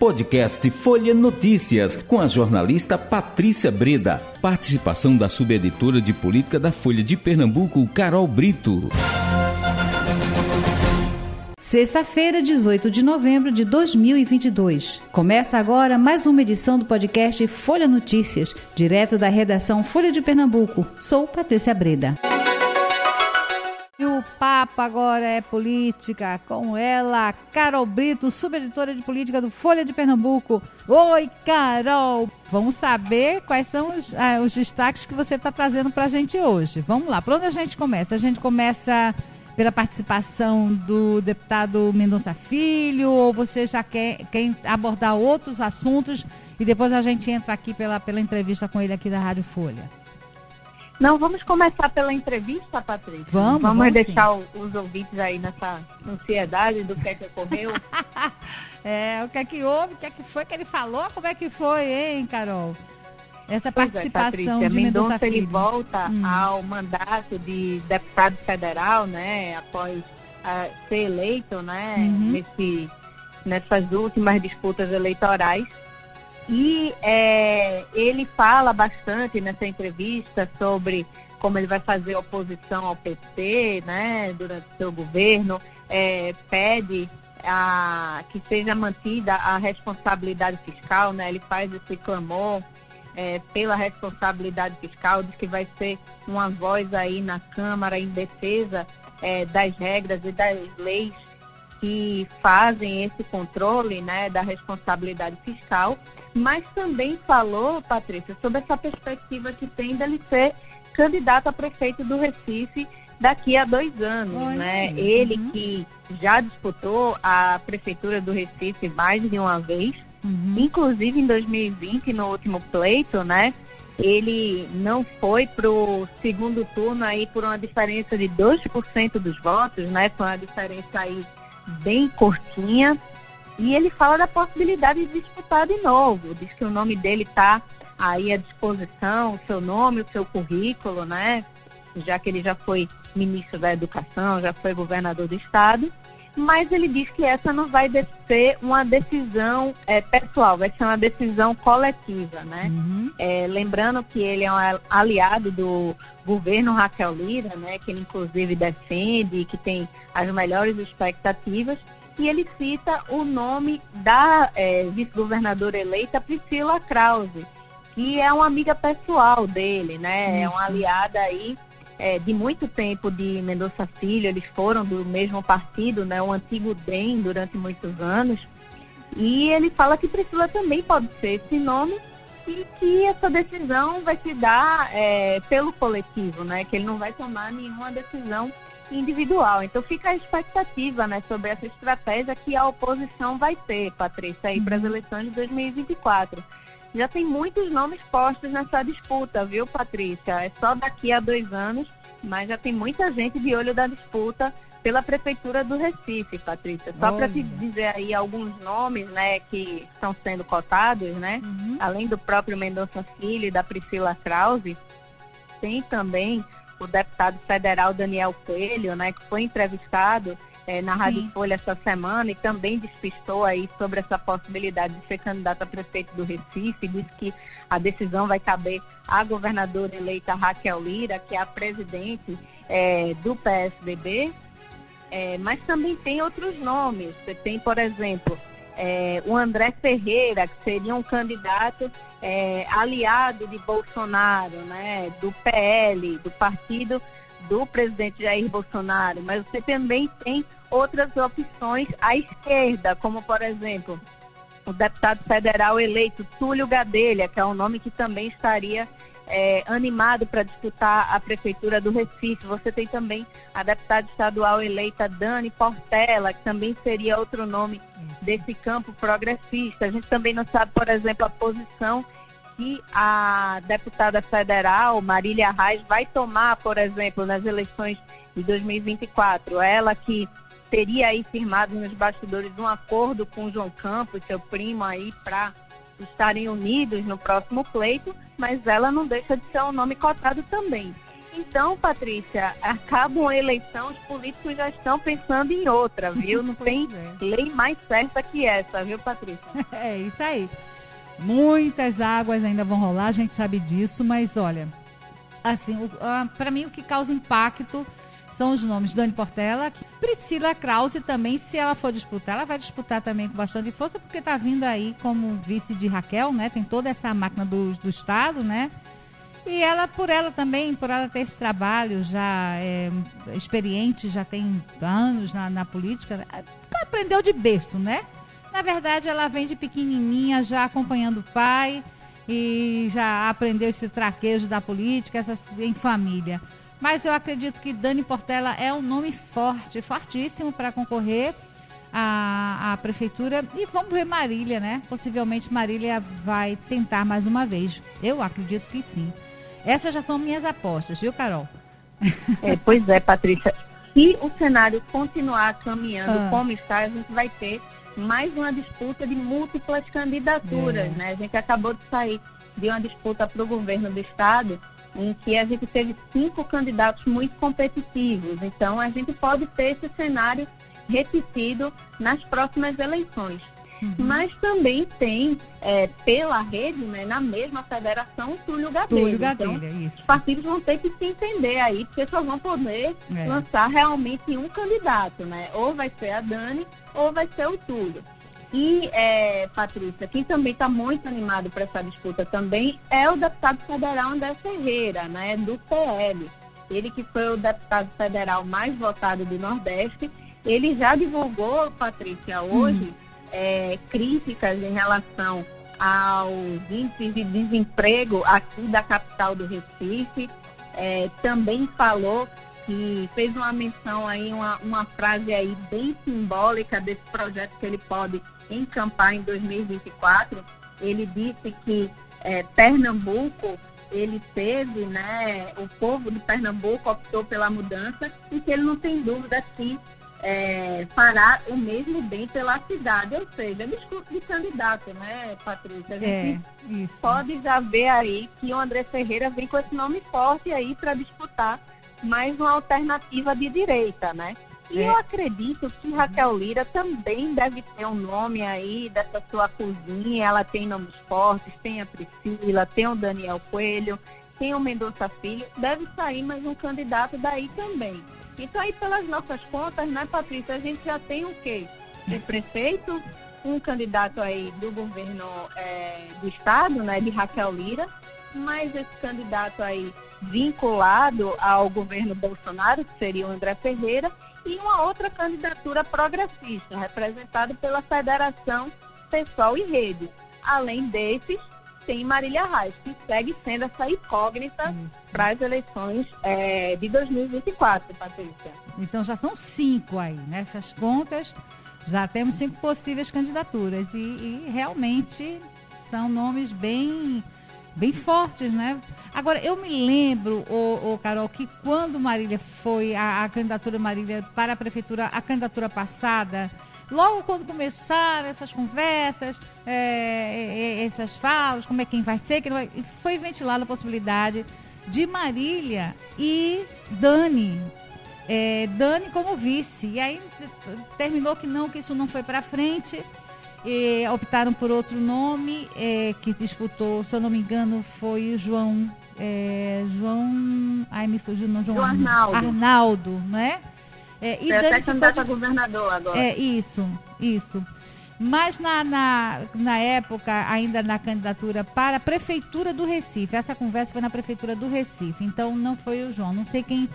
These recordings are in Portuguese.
Podcast Folha Notícias, com a jornalista Patrícia Breda. Participação da subeditora de política da Folha de Pernambuco, Carol Brito. Sexta-feira, 18 de novembro de 2022. Começa agora mais uma edição do podcast Folha Notícias, direto da redação Folha de Pernambuco. Sou Patrícia Breda. Papo agora é política, com ela, Carol Brito, subeditora de política do Folha de Pernambuco. Oi, Carol! Vamos saber quais são os, ah, os destaques que você está trazendo para a gente hoje. Vamos lá, por onde a gente começa? A gente começa pela participação do deputado Mendonça Filho, ou você já quer, quer abordar outros assuntos e depois a gente entra aqui pela, pela entrevista com ele aqui da Rádio Folha? Não, vamos começar pela entrevista, Patrícia. Vamos, vamos, vamos deixar o, os ouvintes aí nessa ansiedade do que é que ocorreu. é, o que é que houve, o que é que foi que ele falou, como é que foi, hein, Carol? Essa Pois é, participação Patrícia, de Mendonça Mendonça ele Filho. volta Hum. ao mandato de deputado federal, né, após ah, ser eleito, né, Uhum. nesse, nessas últimas disputas eleitorais. E é, ele fala bastante nessa entrevista sobre como ele vai fazer oposição ao PT, né, durante seu governo, é, pede a, que seja mantida a responsabilidade fiscal, né, ele faz esse clamor é, pela responsabilidade fiscal, diz que vai ser uma voz aí na Câmara em defesa é, das regras e das leis que fazem esse controle né, da responsabilidade fiscal, mas também falou, Patrícia, sobre essa perspectiva que tem dele ser candidato a prefeito do Recife daqui a dois anos. Né? aí, Ele uhum. que já disputou a prefeitura do Recife mais de uma vez, Uhum. Inclusive em 2020, no último pleito, né? Ele não foi para o segundo turno aí por uma diferença de 2% dos votos, né? Foi uma diferença aí bem curtinha. E ele fala da possibilidade de disputar de novo. Diz que o nome dele está aí à disposição, o seu nome, o seu currículo, né? Já que ele já foi ministro da Educação, já foi governador do estado mas ele diz que essa não vai ser uma decisão eh, pessoal, vai ser uma decisão coletiva, né? Uhum. É, lembrando que ele é um aliado do governo Raquel Lira, né? Que ele inclusive defende, que tem as melhores expectativas, e ele cita o nome da eh, vice-governadora eleita Priscila Krause, que é uma amiga pessoal dele, né? É uma aliada aí é, de muito tempo de Mendonça Filho, eles foram do mesmo partido, né, o antigo DEM, durante muitos anos. E ele fala que Priscila também pode ser esse nome e que essa decisão vai se dar é, pelo coletivo, né, que ele não vai tomar nenhuma decisão individual. Então fica a expectativa né, sobre essa estratégia que a oposição vai ter, Patrícia, aí para as Uhum. eleições de 2024. Já tem muitos nomes postos nessa disputa, viu, Patrícia? É só daqui a dois anos, mas já tem muita gente de olho da disputa pela Prefeitura do Recife, Patrícia. Só para te dizer aí alguns nomes, né, que estão sendo cotados, né? Uhum. Além do próprio Mendonça Filho e da Priscila Krause, tem também o deputado federal Daniel Coelho, né, que foi entrevistado eh, na Sim. Rádio Folha essa semana e também despistou aí sobre essa possibilidade de ser candidato a prefeito do Recife, disse que a decisão vai caber à governadora eleita Raquel Lira, que é a presidente eh, do PSDB, eh, mas também tem outros nomes. Você tem, por exemplo, eh, o André Ferreira, que seria um candidato é, aliado de Bolsonaro, né, do PL, do partido do presidente Jair Bolsonaro, mas você também tem outras opções à esquerda, como por exemplo o deputado federal eleito Túlio Gadelha, que é um nome que também estaria é, animado para disputar a prefeitura do Recife. Você tem também a deputada estadual eleita Dani Portela, que também seria outro nome desse campo progressista. A gente também não sabe, por exemplo, a posição que a deputada federal, Marília Reis, vai tomar, por exemplo, nas eleições de 2024. Ela que teria aí firmado nos bastidores um acordo com o João Campos, seu primo aí, para estarem unidos no próximo pleito, mas ela não deixa de ser um nome cotado também. Então, Patrícia, acaba uma eleição, os políticos já estão pensando em outra, viu? Não tem é. lei mais certa que essa, viu, Patrícia? É isso aí. Muitas águas ainda vão rolar, a gente sabe disso, mas olha, assim, para mim o que causa impacto são os nomes Dani Portela, Priscila Krause também, se ela for disputar, ela vai disputar também com bastante força, porque está vindo aí como vice de Raquel, né? Tem toda essa máquina do, do Estado, né? E ela, por ela também, por ela ter esse trabalho já é, experiente, já tem anos na, na política, aprendeu de berço, né? Na verdade, ela vem de pequenininha, já acompanhando o pai e já aprendeu esse traquejo da política, essas, em família. Mas eu acredito que Dani Portela é um nome forte, fortíssimo para concorrer à, à prefeitura. E vamos ver Marília, né? Possivelmente Marília vai tentar mais uma vez. Eu acredito que sim. Essas já são minhas apostas, viu, Carol? É, pois é, Patrícia. Se o cenário continuar caminhando ah. como está, a gente vai ter mais uma disputa de múltiplas candidaturas, é. né? A gente acabou de sair de uma disputa para o governo do estado em que a gente teve cinco candidatos muito competitivos. Então, a gente pode ter esse cenário repetido nas próximas eleições. Uhum. Mas também tem, é, pela rede, né, na mesma federação, Túlio Gadelha. Túlio Gadelha, então, isso. Os partidos vão ter que se entender aí, porque só vão poder é. lançar realmente um candidato, né? Ou vai ser a Dani, ou vai ser o Túlio. E, é, Patrícia, quem também está muito animado para essa disputa também é o deputado federal André Ferreira, né, do PL. Ele que foi o deputado federal mais votado do Nordeste. Ele já divulgou, Patrícia, hoje, hum. é, críticas em relação aos índices de desemprego aqui da capital do Recife. É, também falou que fez uma menção aí, uma, uma frase aí bem simbólica desse projeto que ele pode encampar em 2024, ele disse que é, Pernambuco, ele teve, né, o povo de Pernambuco optou pela mudança e que ele não tem dúvida que é, fará o mesmo bem pela cidade, ou seja, discurso de candidato, né, Patrícia? A gente é, pode já ver aí que o André Ferreira vem com esse nome forte aí para disputar mais uma alternativa de direita, né? E é. eu acredito que Raquel Lira também deve ter um nome aí dessa sua cozinha. Ela tem nomes fortes, tem a Priscila, tem o Daniel Coelho, tem o Mendonça Filho. Deve sair mais um candidato daí também. Então aí pelas nossas contas, né, Patrícia, a gente já tem o quê? O prefeito, um candidato aí do governo é, do estado, né, de Raquel Lira, mais esse candidato aí vinculado ao governo Bolsonaro, que seria o André Ferreira, e uma outra candidatura progressista, representada pela Federação Pessoal e Rede. Além desses, tem Marília Reis, que segue sendo essa incógnita para as eleições é, de 2024, Patrícia. Então já são cinco aí, nessas contas, já temos cinco possíveis candidaturas e, e realmente são nomes bem bem fortes, né? Agora, eu me lembro, o, Carol, que quando Marília foi, a, a candidatura Marília para a prefeitura, a candidatura passada, logo quando começaram essas conversas, é, é, é essas falas, como é quem vai ser, quem vai, foi ventilada a possibilidade de Marília e Dani. É, Dani como vice. E aí terminou que não, que isso não foi para frente. E optaram por outro nome é, que disputou, se eu não me engano, foi o João. É, João. Ai, me fugiu, não, João. Arnaldo. Arnaldo, né? É, e é até candidato a governador agora. É, isso, isso. Mas na, na, na época, ainda na candidatura para a Prefeitura do Recife, essa conversa foi na Prefeitura do Recife, então não foi o João. Não sei quem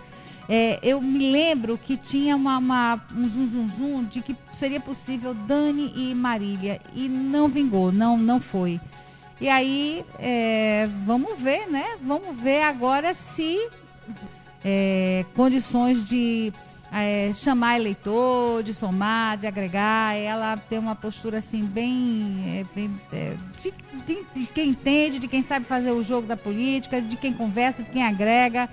é, eu me lembro que tinha uma, uma, um zum, zum, zum de que seria possível Dani e Marília e não vingou, não, não foi. E aí, é, vamos ver, né? Vamos ver agora se é, condições de é, chamar eleitor, de somar, de agregar, ela tem uma postura assim bem, é, bem é, de, de, de quem entende, de quem sabe fazer o jogo da política, de quem conversa, de quem agrega.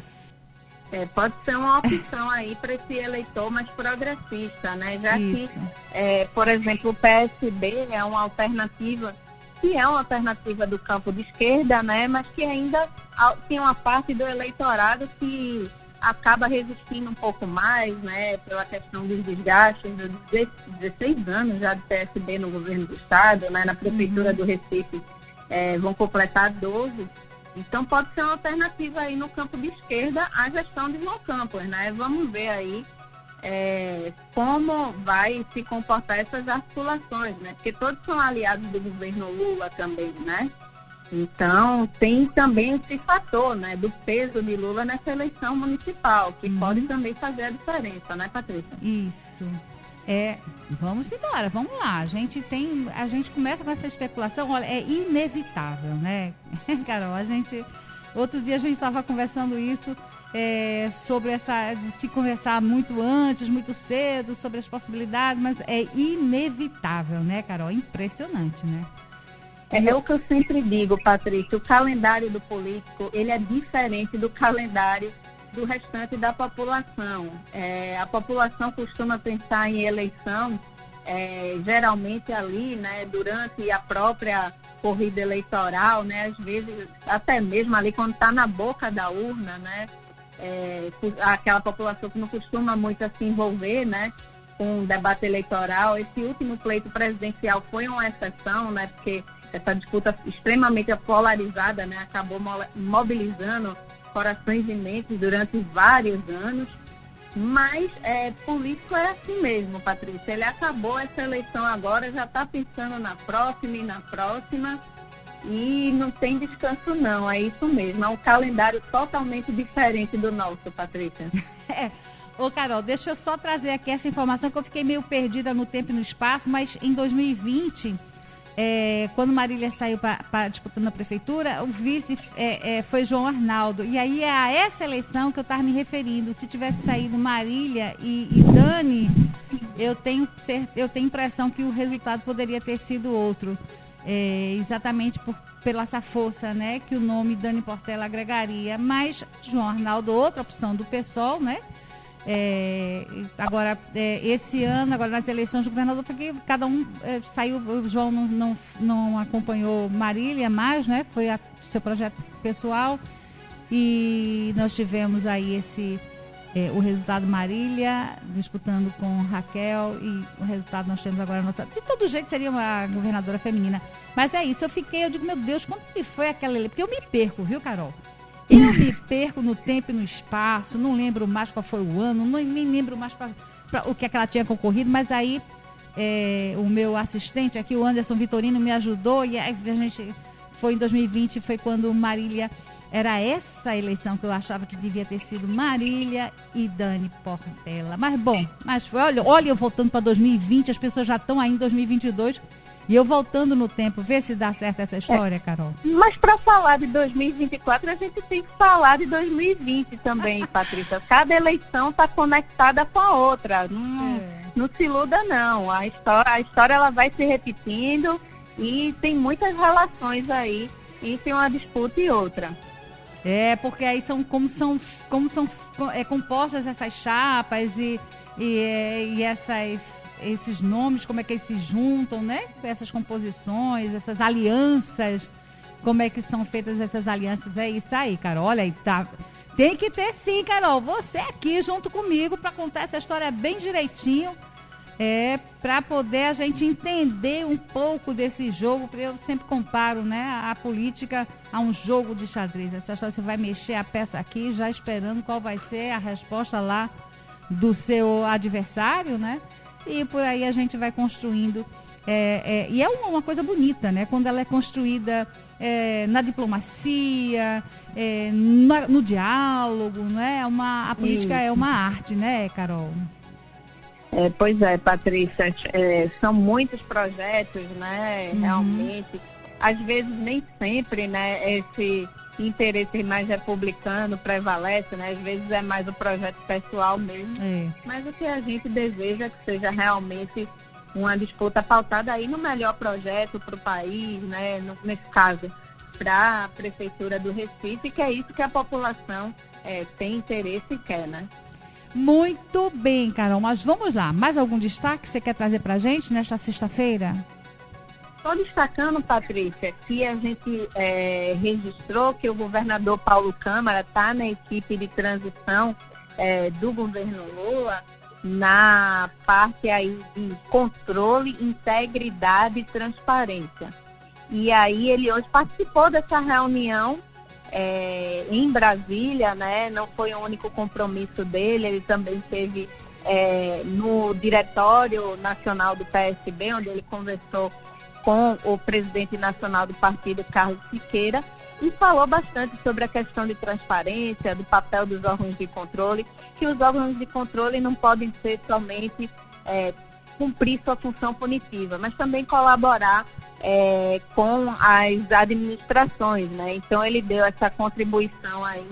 É, pode ser uma opção aí para esse eleitor mais progressista, né? Já Isso. que, é, por exemplo, o PSB é uma alternativa que é uma alternativa do campo de esquerda, né, mas que ainda tem uma parte do eleitorado que acaba resistindo um pouco mais, né, pela questão dos desgastes, dos 16 anos já do PSB no governo do estado, né, na prefeitura uhum. do Recife é, vão completar 12. Então pode ser uma alternativa aí no campo de esquerda à gestão de João Campos, né? Vamos ver aí é, como vai se comportar essas articulações, né? Porque todos são aliados do governo Lula também, né? Então, tem também esse fator, né, do peso de Lula nessa eleição municipal, que uhum. pode também fazer a diferença, né, Patrícia? Isso. É, vamos embora, vamos lá. A gente tem, a gente começa com essa especulação, olha, é inevitável, né? Carol, a gente outro dia a gente estava conversando isso é, sobre essa de se conversar muito antes, muito cedo sobre as possibilidades, mas é inevitável, né, Carol? Impressionante, né? É o que eu sempre digo, Patrícia, o calendário do político, ele é diferente do calendário do restante da população. É, a população costuma pensar em eleição, é, geralmente ali, né, durante a própria corrida eleitoral, né, às vezes até mesmo ali quando está na boca da urna, né, é, aquela população que não costuma muito se envolver, né, com o debate eleitoral. Esse último pleito presidencial foi uma exceção, né, porque essa disputa extremamente polarizada, né, acabou mobilizando corações e mentes durante vários anos. Mas é, político é assim mesmo, Patrícia. Ele acabou essa eleição agora, já está pensando na próxima e na próxima. E não tem descanso não, é isso mesmo. É um calendário totalmente diferente do nosso, Patrícia. É. Ô, Carol, deixa eu só trazer aqui essa informação que eu fiquei meio perdida no tempo e no espaço, mas em 2020 é, quando Marília saiu para disputando a prefeitura, o vice é, é, foi João Arnaldo. E aí é a essa eleição que eu estava me referindo. Se tivesse saído Marília e, e Dani, eu tenho, eu tenho impressão que o resultado poderia ter sido outro. É, exatamente por, pela essa força né, que o nome Dani Portela agregaria. Mas João Arnaldo, outra opção do PSOL, né? É, agora, é, esse ano, agora nas eleições do governador, foi que cada um é, saiu, o João não, não, não, acompanhou Marília mais, né? Foi a, seu projeto pessoal. E nós tivemos aí esse é, o resultado Marília disputando com Raquel e o resultado nós temos agora nossa. De todo jeito seria uma governadora feminina. Mas é isso, eu fiquei, eu digo, meu Deus, como que foi aquela? Porque eu me perco, viu, Carol? Eu me perco no tempo e no espaço, não lembro mais qual foi o ano, não, nem lembro mais pra, pra, o que, é que ela tinha concorrido, mas aí é, o meu assistente aqui, o Anderson Vitorino, me ajudou e a gente foi em 2020, foi quando Marília era essa eleição que eu achava que devia ter sido Marília e Dani Portela. Mas bom, mas olha, olha eu voltando para 2020, as pessoas já estão aí em 2022 e eu voltando no tempo, ver se dá certo essa história, é. Carol. Mas para falar de 2024, a gente tem que falar de 2020 também, Patrícia. Cada eleição está conectada com a outra. Não, é. não se iluda, não. A história, a história ela vai se repetindo e tem muitas relações aí entre uma disputa e outra. É, porque aí são como são, como são é, compostas essas chapas e, e, e essas esses nomes, como é que eles se juntam, né? Essas composições, essas alianças, como é que são feitas essas alianças. É isso aí, Carol. Olha tá. Tem que ter sim, Carol. Você aqui junto comigo para contar essa história bem direitinho. É, para poder a gente entender um pouco desse jogo, eu sempre comparo né, a política a um jogo de xadrez. Essa história você vai mexer a peça aqui, já esperando qual vai ser a resposta lá do seu adversário, né? E por aí a gente vai construindo. É, é, e é uma, uma, coisa bonita, né? Quando ela é construída é, na diplomacia, é, no, no, diálogo, né? Uma, a política Isso. é uma arte, né, Carol? É, pois é, Patrícia, é, são muitos projetos, né? Uhum. Realmente, às vezes nem sempre, né? Esse interesse mais republicano prevalece, né? Às vezes é mais o projeto pessoal mesmo. É. Mas o que a gente deseja é que seja realmente uma disputa pautada aí no melhor projeto para o país, né? No, nesse caso, para a Prefeitura do Recife, que é isso que a população é, tem interesse e quer, né? Muito bem, Carol, mas vamos lá. Mais algum destaque que você quer trazer para a gente nesta sexta-feira? Só destacando, Patrícia, que a gente é, registrou que o governador Paulo Câmara está na equipe de transição é, do governo Lula na parte aí de controle, integridade e transparência. E aí ele hoje participou dessa reunião é, em Brasília, né? Não foi o único compromisso dele, ele também teve é, no Diretório Nacional do PSB, onde ele conversou com o presidente nacional do partido, Carlos Siqueira, e falou bastante sobre a questão de transparência, do papel dos órgãos de controle, que os órgãos de controle não podem ser somente é, cumprir sua função punitiva, mas também colaborar é, com as administrações, né? Então ele deu essa contribuição aí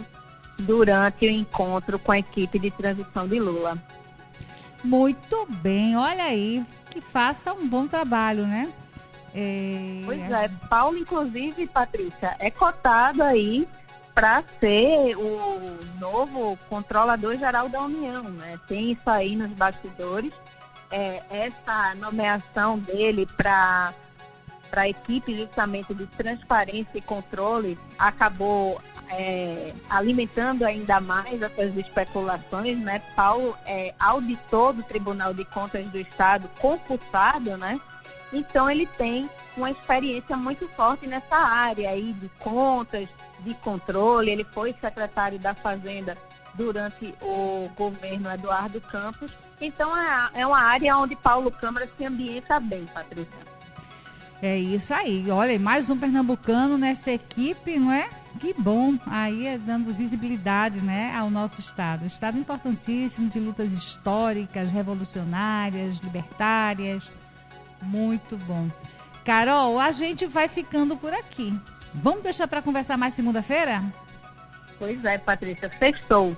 durante o encontro com a equipe de transição de Lula. Muito bem, olha aí, que faça um bom trabalho, né? É... Pois é, Paulo, inclusive, Patrícia, é cotado aí para ser o novo controlador geral da União, né? Tem isso aí nos bastidores. É, essa nomeação dele para para a equipe justamente de transparência e controle acabou é, alimentando ainda mais essas especulações, né? Paulo é auditor do Tribunal de Contas do Estado, concursado, né? Então ele tem uma experiência muito forte nessa área aí de contas, de controle. Ele foi secretário da Fazenda durante o governo Eduardo Campos. Então é, é uma área onde Paulo Câmara se ambienta bem, Patrícia. É isso aí. Olha, mais um pernambucano nessa equipe, não é? Que bom. Aí é dando visibilidade, né, ao nosso estado. estado importantíssimo de lutas históricas, revolucionárias, libertárias. Muito bom. Carol, a gente vai ficando por aqui. Vamos deixar para conversar mais segunda-feira? Pois é, Patrícia. Sextou.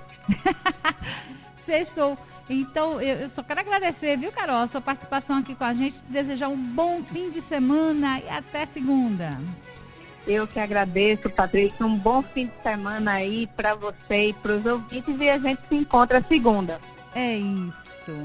Sextou. Então, eu, eu, só quero agradecer, viu, Carol, a sua participação aqui com a gente, desejar um bom fim de semana e até segunda. Eu que agradeço, Patrícia. Um bom fim de semana aí para você e para os ouvintes e a gente se encontra segunda. É isso.